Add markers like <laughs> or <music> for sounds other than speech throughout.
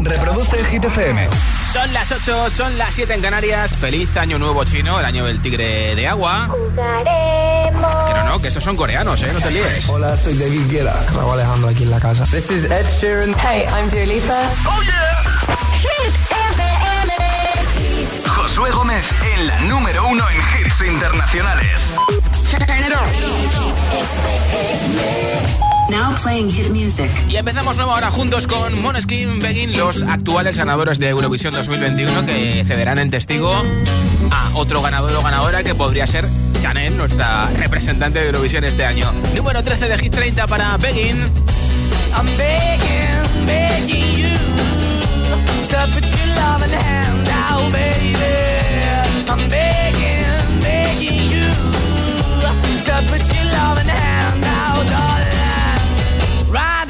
Reproduce Hit FM. Son las 8, son las 7 en Canarias. Feliz año nuevo chino, el año del tigre de agua. Jugaremos. Pero no, que estos son coreanos, ¿eh? No te líes. Hola, soy David Guetta. Raúl Alejandro aquí en la casa. This is Ed Sheeran. Hey, I'm Dua Lipa. Hit FM. Josué Gómez en la número uno en hits internacionales. Now playing hit music. Y empezamos nueva hora juntos con Moneskin Begin, los actuales ganadores de Eurovisión 2021 que cederán el testigo a otro ganador o ganadora que podría ser Chanel, nuestra representante de Eurovisión este año. Número 13 de Hit 30 para Begin. I'm begging, begging you to put your love in hand out, baby. I'm begging, begging you to put your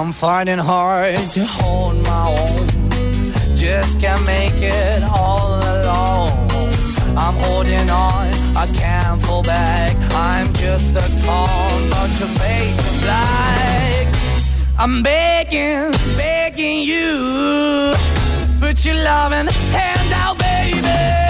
I'm finding hard to hold my own. Just can't make it all alone. I'm holding on, I can't fall back. I'm just a call, but to make it black. I'm begging, begging you. Put your loving hand out, baby.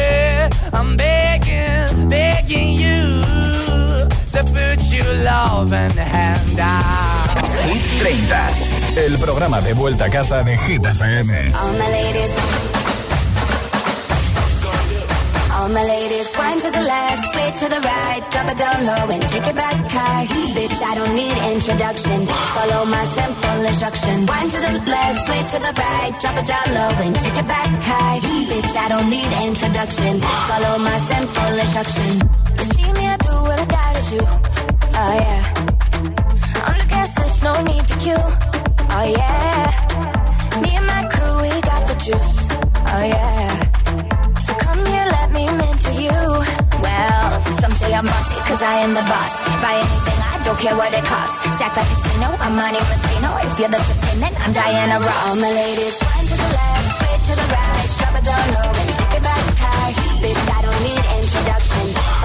To put your loving hand out. Hit 30. El programa de vuelta a casa de Hit FM. All my ladies. All my ladies, wind to the left, sway to the right, drop it down low and take it back high. Bitch, I don't need introduction. Follow my simple instruction. Wind to the left, sway to the right, drop it down low and take it back high. Bitch, I don't need introduction. Follow my simple instruction. You I gotta do. Oh yeah. On the gas list, no need to queue. Oh yeah. Me and my crew, we got the juice. Oh yeah. So come here, let me mentor you. Well, some say I'm bossy, cause I am the boss. Buy anything, I don't care what it costs. Stack like a casino, I'm Monte Rustino. If you're the supreme, then I'm Diana Ross. All my ladies, one to the left, sway to the right. Drop it down low and take it back high. Bitch, I don't need introduction.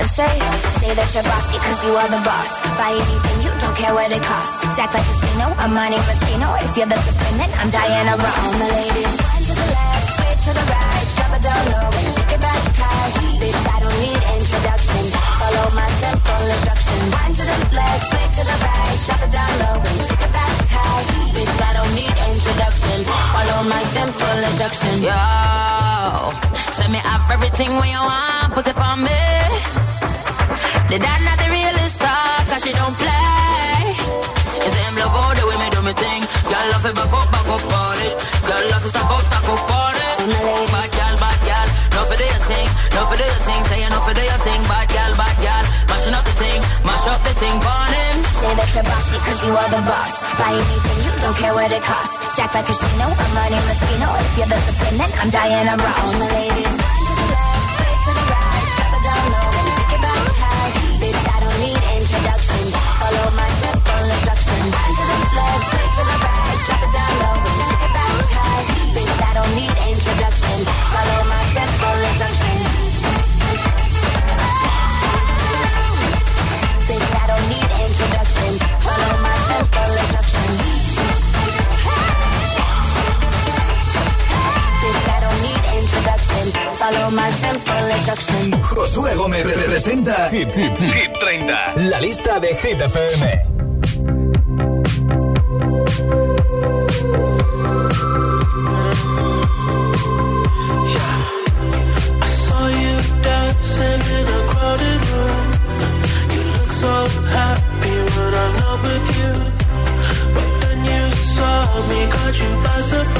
And say, say that you're bossy cause you are the boss. Buy anything, you don't care what it costs. Act like a casino, I'm money Moschino. If you're the supreme, then I'm Diana Ross. All my ladies, one to the left, switch to the right. Drop it down low and take it back high. Bitch, I don't need introduction. Follow my simple instruction. One to the left, switch to the right. Drop it down low and Follow my simple instruction. Yo, send me up everything when you want, put it on me. The dad not the realest talk, cause she don't play. It's him love all the way me do me thing. Girl love it back up, back up on it. Girl love it stop up, stop up on it. Bad girl, bad girl, no for do your thing, no for do your thing. Say you no for do your thing, bad girl, bad girl. Mashing up the thing, mash up the thing, on That you're bossy cause you are the boss. Buy anything, you don't care what it costs. Stack like casino, I'm money Moschino. If you're supreme, then I'm Diana Ross. All ladies, left, to the right. Drop it down low and take it back high. Bitch, I don't need introduction. Follow my simple instruction. One to the left, to the right. Drop it down low and take it back high. Bitch, I don't need introduction. Follow my. Introduction. Follow my simple instruction. Bitch, I don't need introduction. Follow my simple instruction. Josué Gómez representa Hit, Hit, Hit 30. La lista de Hit FM. about you, possibly.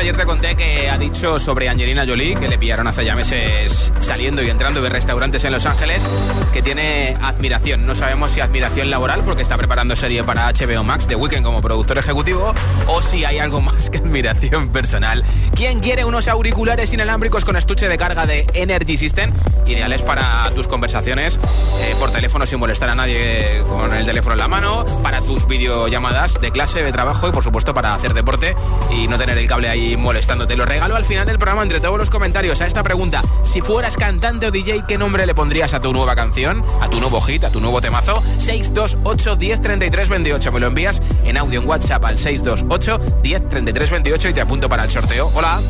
Ayer te conté que ha dicho sobre Angelina Jolie, que le pillaron hace ya meses saliendo y entrando de restaurantes en Los Ángeles, que tiene admiración. No sabemos si admiración laboral, porque está preparando serie para HBO Max de Weekend como productor ejecutivo, o si hay algo más que admiración personal. ¿Quién quiere unos auriculares inalámbricos con estuche de carga de Energy System? Ideales para tus conversaciones eh, por teléfono sin molestar a nadie con el teléfono en la mano, para tus videollamadas de clase, de trabajo y por supuesto para hacer deporte y no tener el cable ahí molestándote. Lo regalo al final del programa entre todos los comentarios a esta pregunta. Si fueras cantante o DJ, ¿qué nombre le pondrías a tu nueva canción? A tu nuevo hit, a tu nuevo temazo. 628 10 33 28. Me lo envías en audio en WhatsApp al 628 10 33 28 y te apunto para el sorteo. Hola.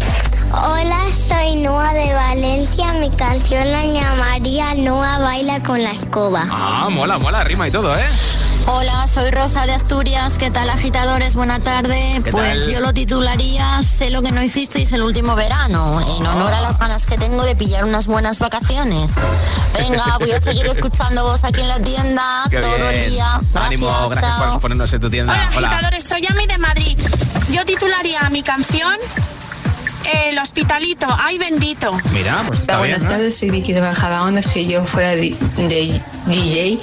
Hola, soy Noa de Valencia. Mi canción la llamaría Noa Baila con la escoba. Ah, mola, mola, rima y todo, ¿eh? Hola, soy Rosa de Asturias. ¿Qué tal, agitadores? Buena tarde. Pues yo lo titularía Sé lo que no hicisteis el último verano, en honor a las ganas que tengo de pillar unas buenas vacaciones. Venga, voy a seguir <laughs> escuchando vos aquí en la tienda todo el día. Ánimo, gracias por ponernos en tu tienda. Hola, agitadores, soy Ami de Madrid. Yo titularía mi canción el hospitalito, ay bendito. Mira, pues está Buenas tardes, soy Vicky de Bajada Si yo fuera de, DJ,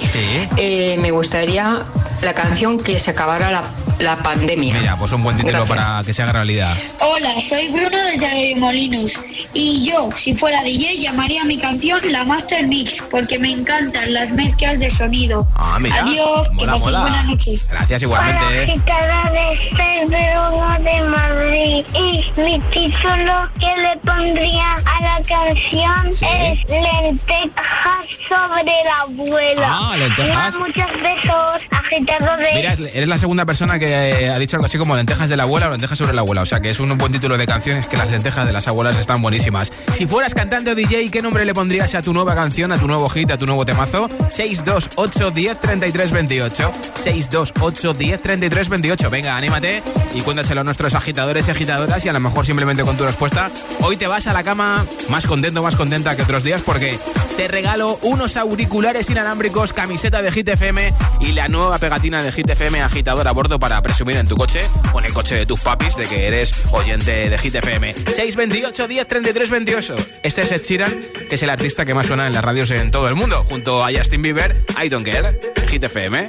eh, me gustaría la canción que se acabara la la pandemia. Mira, pues un buen título para que se haga realidad. Hola, soy Bruno desde Molinos y yo, si fuera DJ, llamaría mi canción La Master Mix porque me encantan las mezclas de sonido. Ah, mira. Adiós, que paséis buena noche. Gracias igualmente. Hola, de Bruno de Madrid y mi título que le pondría a la canción es Lentejas sobre la abuela. Ah, lentejas. muchos besos, agitado de... Mira, eres la segunda persona que ha dicho algo así como lentejas de la abuela o lentejas sobre la abuela. O sea que es un buen título de canciones que las lentejas de las abuelas están buenísimas. Si fueras cantante o DJ, ¿qué nombre le pondrías a tu nueva canción, a tu nuevo hit, a tu nuevo temazo? 628 10 33 28. 628 10 33 28. Venga, anímate y cuéntaselo a nuestros agitadores y agitadoras y a lo mejor simplemente con tu respuesta. Hoy te vas a la cama más contento, más contenta que otros días porque te regalo unos auriculares inalámbricos, camiseta de Hit FM y la nueva pegatina de Hit FM agitador a bordo para presumir en tu coche o en el coche de tus papis de que eres oyente de Hit FM. 628 10 33 28. Este es Ed Sheeran, que es el artista que más suena en las radios en todo el mundo, junto a Justin Bieber, I Don't Care, Hit FM.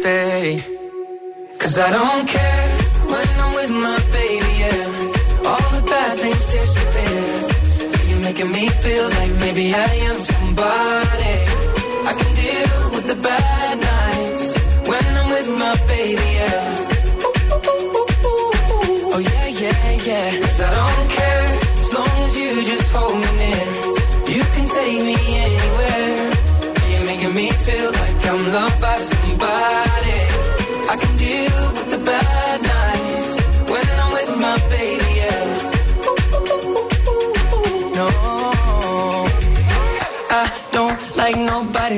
Stay. Cause I don't care when I'm with my baby, yeah. All the bad things disappear. You're making me feel like maybe I am somebody. I can deal with the bad nights when I'm with my baby,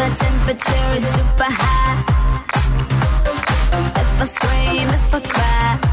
the temperature is super high. If I scream, if I cry.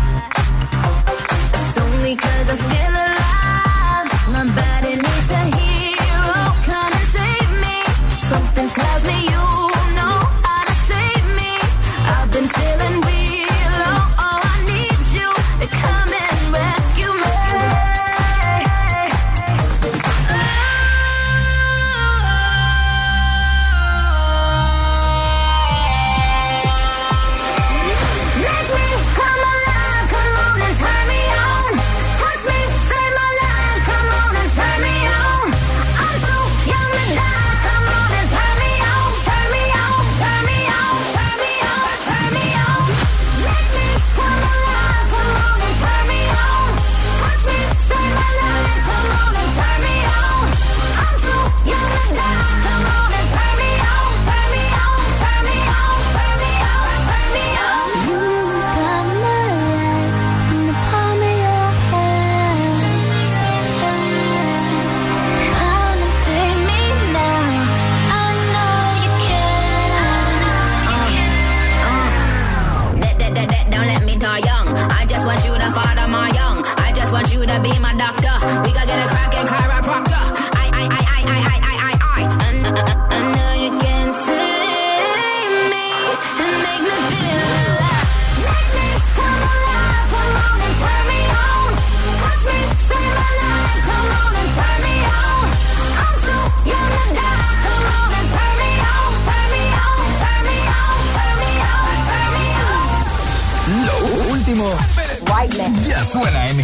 en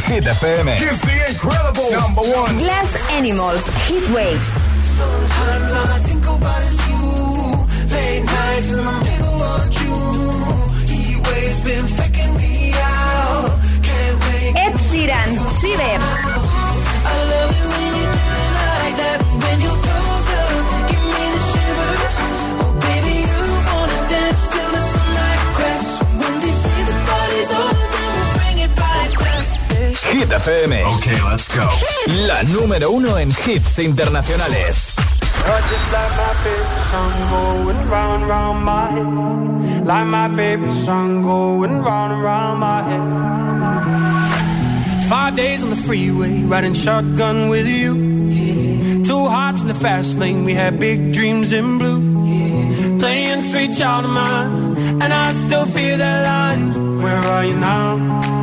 the incredible number one. Glass Animals, Heat Waves. Sometimes all I Ed Hit FM. Ok, let's go. La número uno en hits internacionales. Like my favorite song going round and round my head. Five days on the freeway, riding shotgun with you. Yeah. Two hearts in the fast lane, we had big dreams in blue. Yeah. Playing sweet child of mine, and I still feel that line. Where are you now?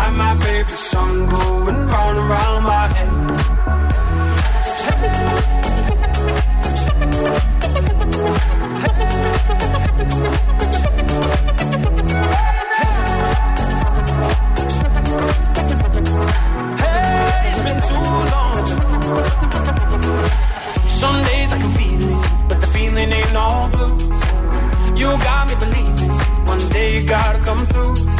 like my favorite song going round and round my head. Hey, it's been too long. Some days I can feel it, but the feeling ain't all blue. You got me believing, one day you gotta come through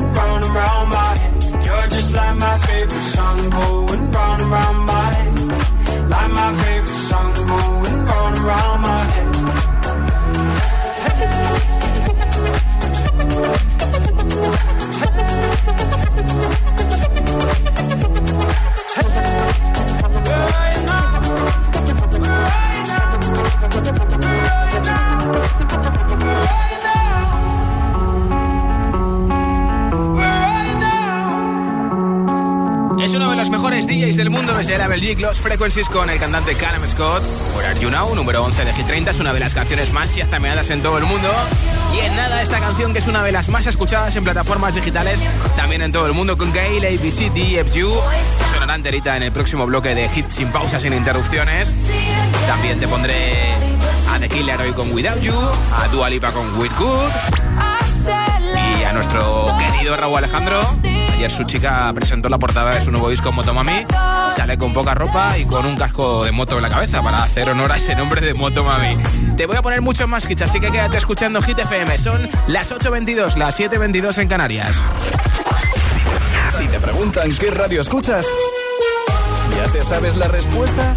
like my favorite song going round and round my head. Like my favorite song going round and round my DJs del mundo desde el Abel Los Frequencies con el cantante Callum Scott. Por Are You Now, número 11 de G30, es una de las canciones más yazameadas en todo el mundo. Y en nada, esta canción que es una de las más escuchadas en plataformas digitales, también en todo el mundo, con Gail, ABC, DFU. Sonará enterita en el próximo bloque de hits sin pausas, sin interrupciones. También te pondré a The Killer hoy con Without You, a Dua Lipa con With Good y a nuestro querido Raúl Alejandro Ayer su chica presentó la portada de su nuevo disco Motomami. Sale con poca ropa y con un casco de moto en la cabeza para hacer honor a ese nombre de Motomami. Te voy a poner muchos más hits, así que quédate escuchando Hit FM. Son las 8.22, las 7.22 en Canarias. Si te preguntan qué radio escuchas, ¿ya te sabes la respuesta?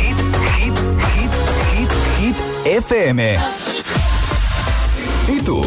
Hit, hit, hit, hit, hit FM. ¿Y tú?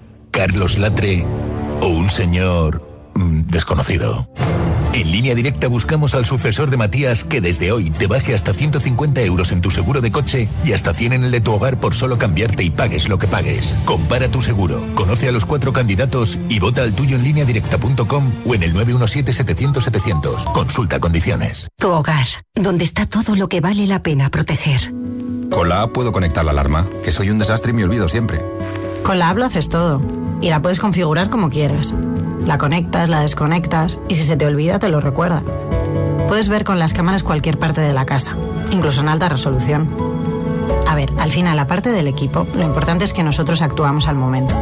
Carlos Latre o un señor mm, desconocido. En línea directa buscamos al sucesor de Matías que desde hoy te baje hasta 150 euros en tu seguro de coche y hasta 100 en el de tu hogar por solo cambiarte y pagues lo que pagues. Compara tu seguro, conoce a los cuatro candidatos y vota al tuyo en línea directa.com o en el 917-700-700. Consulta condiciones. Tu hogar, donde está todo lo que vale la pena proteger. Con la app puedo conectar la alarma, que soy un desastre y me olvido siempre. Con la app haces todo y la puedes configurar como quieras. La conectas, la desconectas y si se te olvida te lo recuerda. Puedes ver con las cámaras cualquier parte de la casa, incluso en alta resolución. A ver, al final, aparte del equipo, lo importante es que nosotros actuamos al momento.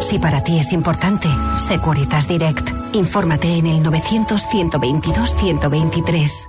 Si para ti es importante, Securitas Direct. Infórmate en el 900-122-123.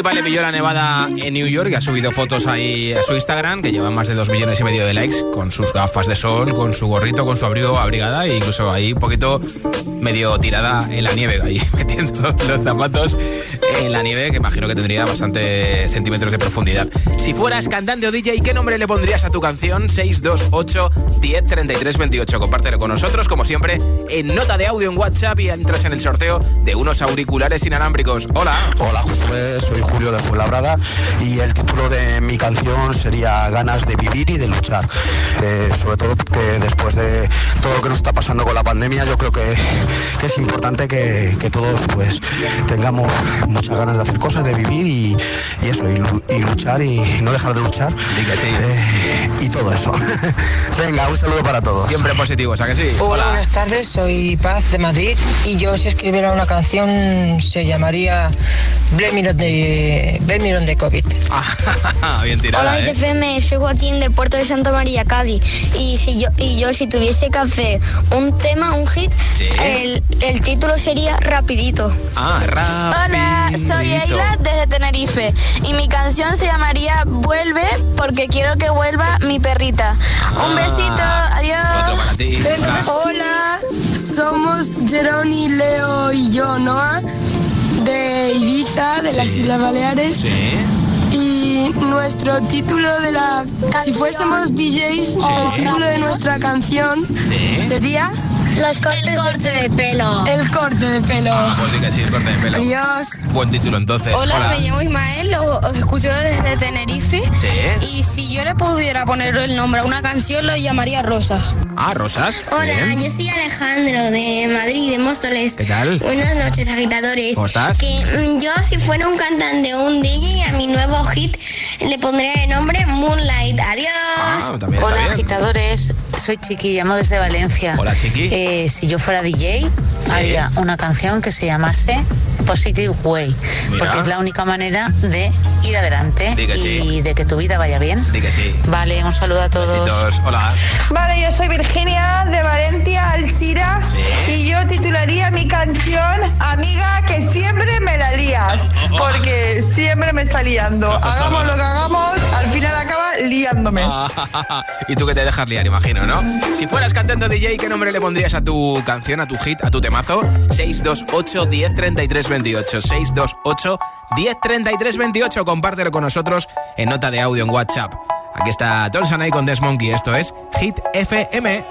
A Dua Lipa le pilló la nevada en New York y ha subido fotos ahí a su Instagram que lleva más de 2 millones y medio de likes con sus gafas de sol, con su gorrito, con su abrigo abrigada e incluso ahí un poquito medio tirada en la nieve, ahí <laughs> metiendo los zapatos en la nieve que imagino que tendría bastante centímetros de profundidad. Si fueras cantante o DJ, ¿qué nombre le pondrías a tu canción? 628 10 33 28. Compártelo con nosotros, como siempre, en nota de audio en WhatsApp y entras en el sorteo de unos auriculares inalámbricos. Hola. Hola Josué, soy Julio de Fuenlabrada y el título de mi canción sería Ganas de vivir y de luchar. Eh, sobre todo porque después de todo lo que nos está pasando con la pandemia, yo creo que, que es importante que, que todos pues tengamos muchas ganas de hacer cosas, de vivir y, y eso, y, lu- y luchar y no dejar de luchar. Eh, y todo eso. <laughs> Venga, un saludo para todos. Siempre positivo, o sea que sí. Hola, buenas tardes, soy Paz de Madrid y yo si escribiera una canción se llamaría Blame It on the COVID. <laughs> Bien tirada, Hola ¿eh? ITFM, soy Joaquín del puerto de Santa María, Cádiz. Y si yo y yo si tuviese que hacer un tema, un hit, Sí. el, el título sería Rapidito. Ah, Hola, soy. Ayla desde Tenerife y mi canción se llamaría Vuelve porque quiero que vuelva mi perrita. Un besito, adiós. Otro para ti. Hola, somos Jeroni, Leo y yo, Noah, de Ibiza, de las. Islas Baleares. Sí. Y nuestro título de la... Si fuésemos DJs, el título de nuestra canción sería... Los cortes el corte de pelo. El corte de pelo. Ah, pues sí que sí, corte de pelo. Adiós. Buen título entonces. Hola, me llamo Ismael, lo- os escucho desde Tenerife. Sí. Y si yo le pudiera poner el nombre a una canción, lo llamaría Rosas. Ah, Rosas. Hola, Bien. yo soy Alejandro de Madrid, de Móstoles. ¿Qué tal? Buenas noches, agitadores. ¿Cómo estás? Que mm, yo, si fuera un cantante o un DJ, a mi nuevo hit le pondría de nombre Moonlight. Adiós. Ah, también está Hola bien. agitadores, soy Chiqui, llamo desde Valencia. Hola, Chiqui. Eh, si yo fuera DJ, haría una canción que se llamase Positive Way, Mira. porque es la única manera de ir adelante y sí. de que tu vida vaya bien. Sí. Vale, un saludo a todos. Besitos. Hola. Vale, yo soy Virginia de Valencia, Alcira, y yo titularía mi canción Amiga que siempre me la lías, porque siempre me está liando. <laughs> Hagamos lo que hagamos, al final acaba liándome. <laughs> y tú que te dejas liar, imagino, ¿no? Si fueras cantante o DJ, ¿qué nombre le pondrías a tu canción, a tu hit, a tu temazo? 628 10 33 28. 628 10 33 28. Compártelo con nosotros en nota de audio en WhatsApp. Aquí está Tonsanay con Des Monkey. Esto es Hit FM.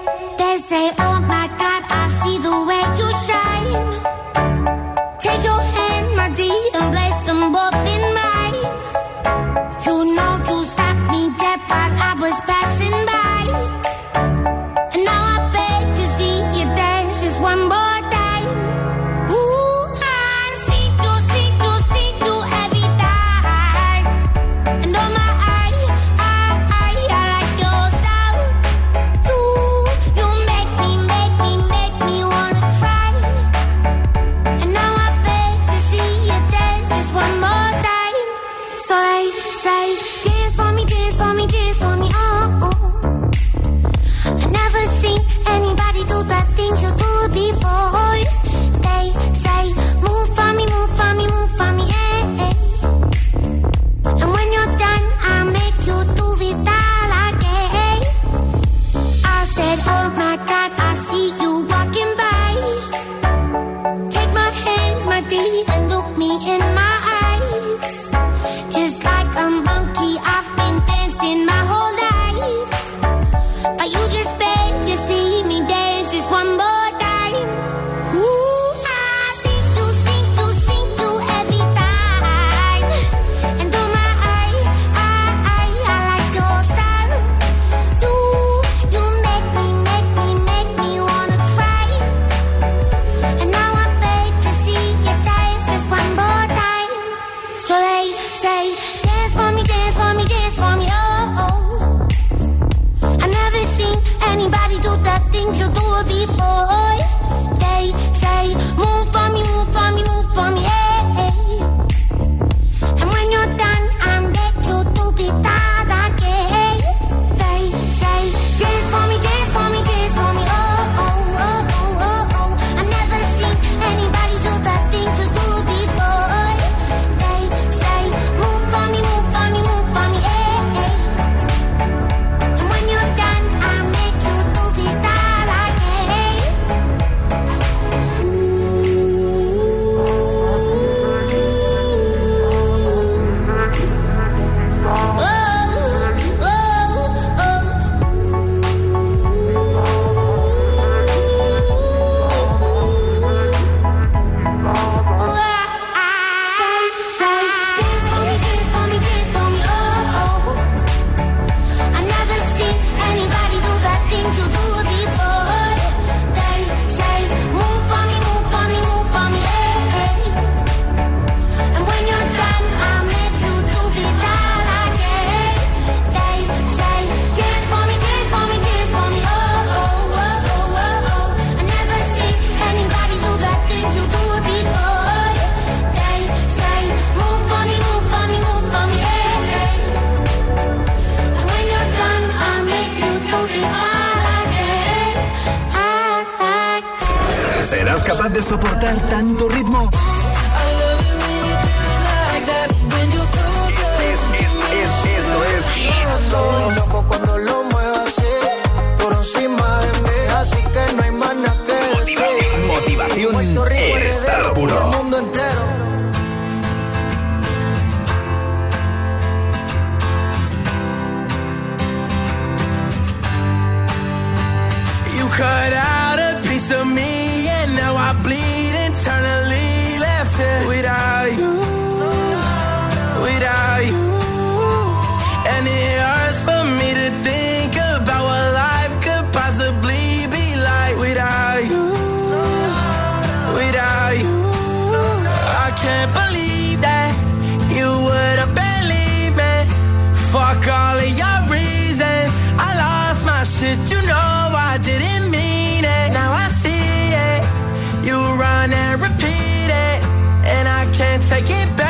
take it back.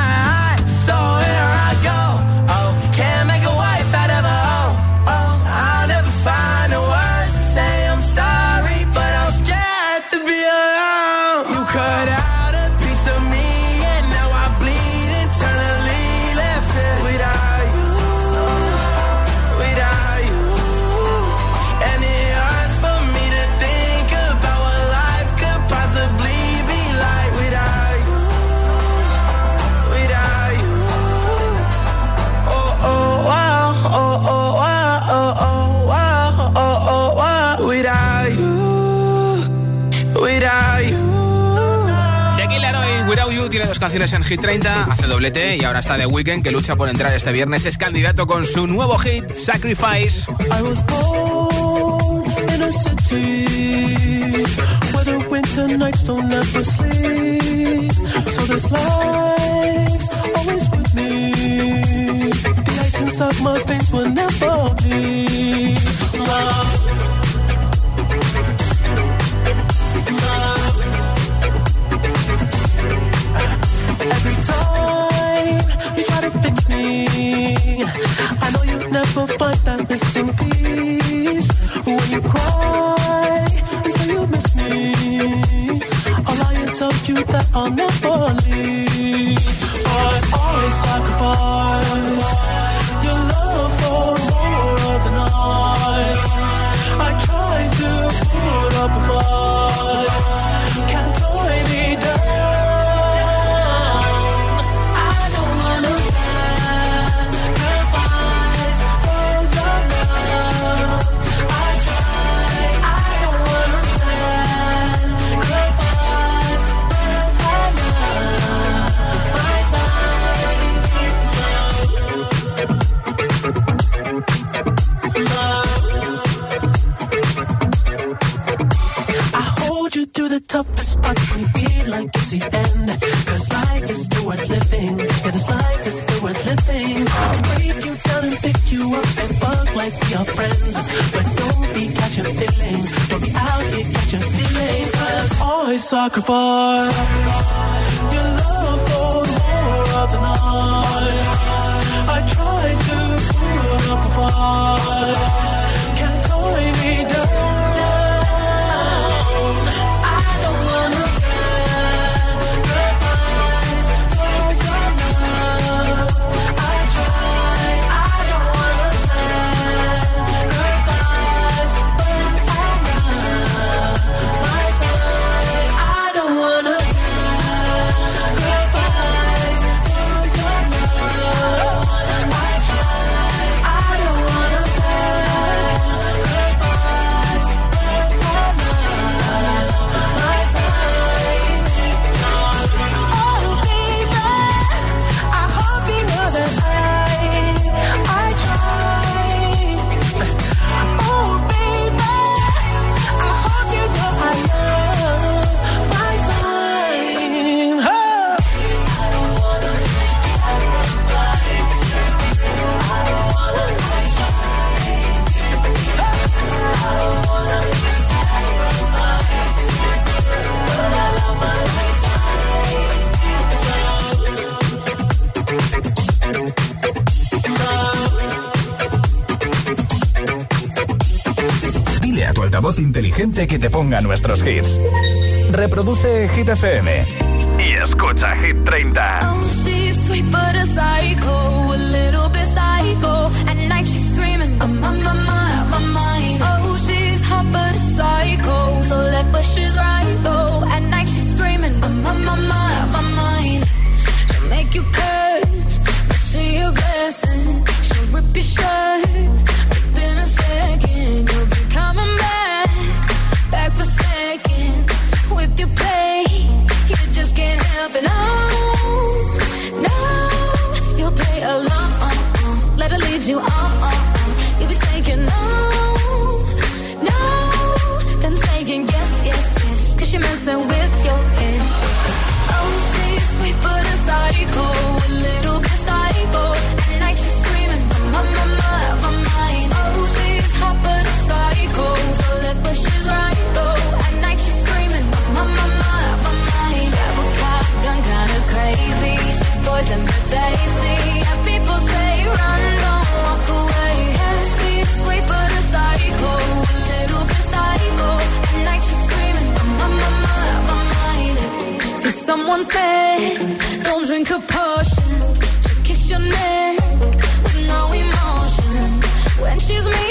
canciones en Hit 30, hace doblete y ahora está The Weeknd que lucha por entrar este viernes. Es candidato con su nuevo hit, Sacrifice. I was born in a city where the winter nights don't ever sleep. So this life's always with me. The ice inside my veins will never bleed. Love. never find that missing piece. When you cry and say you miss me, I'll lie and tell you that I'll never leave. But always sacrificed your love for more of the night. I tried to put up a fight. How can be like it's the end? Cause life is still worth living. Yeah, this life is still worth living. I can break you down and pick you up and fuck like we are friends. But don't be catching feelings. Don't be out here catching feelings. Cause always sacrifice your love for of the night. I tried to put up a fight. que te ponga nuestros hits. Reproduce hitfcm need you. Oh, oh, oh. You be saying no, no, then saying yes, yes, yes. Cause you're messing with your head. Oh, she's sweet but a psycho, oh, a little bit psycho. At night she's screaming, my, my, my, my mind. Oh, she's hot but a psycho, oh, so left but she's right though. At night she's screaming, my, my, my, my mind. Rebel cop, gun kinda crazy, she's poison but tasty. I'm. Don't drink her potions. She'll kiss your neck with no emotion when she's me.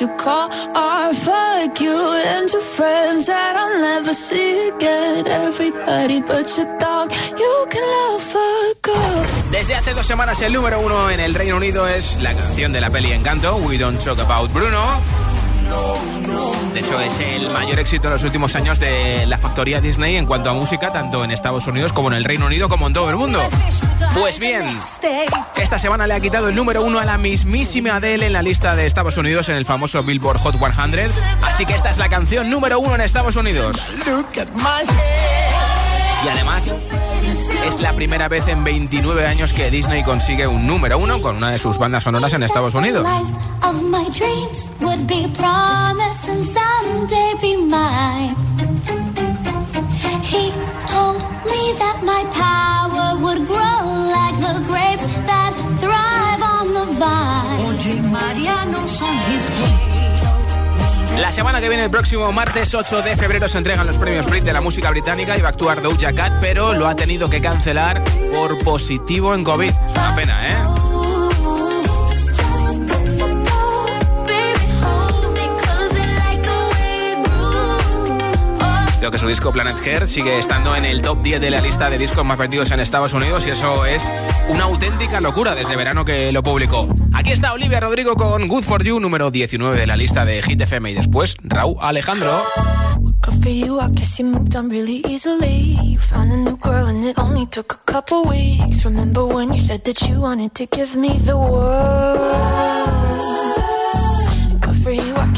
You call art. Fuck you and your friends that I'll never see again. Everybody but your dog, you can love a girl. Desde hace dos semanas el número uno en el Reino Unido es la canción de la peli Encanto, We Don't Talk About Bruno. De hecho, es el mayor éxito en los últimos años de la factoría Disney en cuanto a música, tanto en Estados Unidos como en el Reino Unido, como en todo el mundo. Pues bien, esta semana le ha quitado el número uno a la mismísima Adele en la lista de Estados Unidos en el famoso Billboard Hot 100. Así que esta es la canción número uno en Estados Unidos. Y además, es la primera vez en 29 años que Disney consigue un número uno con una de sus bandas sonoras en Estados Unidos. La semana que viene, el próximo martes 8 de febrero, se entregan los premios Brit de la música británica y va a actuar Doja Cat, pero lo ha tenido que cancelar por positivo en COVID. Una pena, ¿eh? Creo que su disco Planet Hair sigue estando en el top 10 de la lista de discos más vendidos en Estados Unidos y eso es una auténtica locura desde verano que lo publicó. Aquí está Olivia Rodrigo con Good For You, número 19 de la lista de Hit FM y después Raúl Alejandro.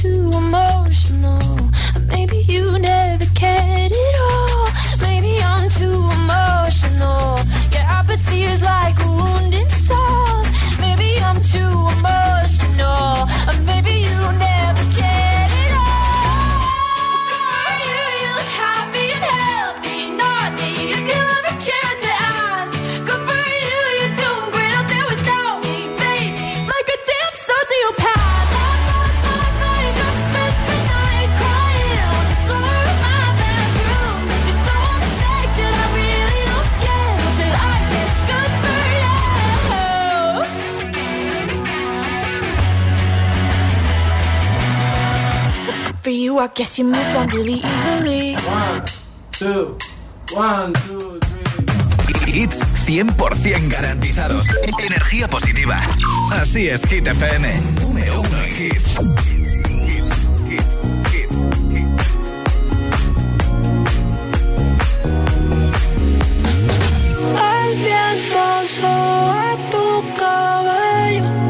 to a you, I guess you moved on really easily. One, two, one, two, three. Hits 100% garantizados. Energía positiva. Así es, Hit FM. Número uno en hits. El viento sobre tu cabello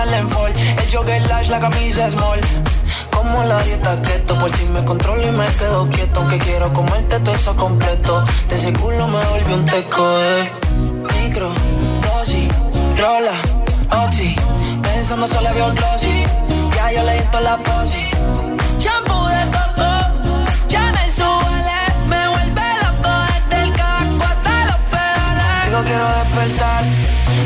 El jogger la camisa small. Como la dieta keto, por ti me controlo y me quedo quieto. Aunque quiero comerte todo eso completo. De ese culo me volvió un teco, eh. Micro, dosis, rola, oxi. Pensando solo veo glossy. Ya yo le di toda la posi. Shampoo de coco, ya me suele, me vuelve loco desde el casco hasta los pedales. Digo quiero despertar,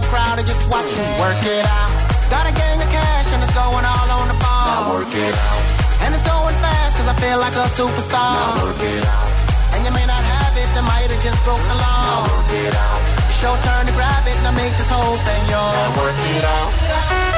club crowd are just watching. Work it out. Got a gang of cash and it's going all on the ball. Now work it out. And it's going fast cause I feel like a superstar. Now work it out. And you may not have it, I might have just broke the law. Now work it out. It's your turn to grab it, now make this whole thing yours. Now work it out.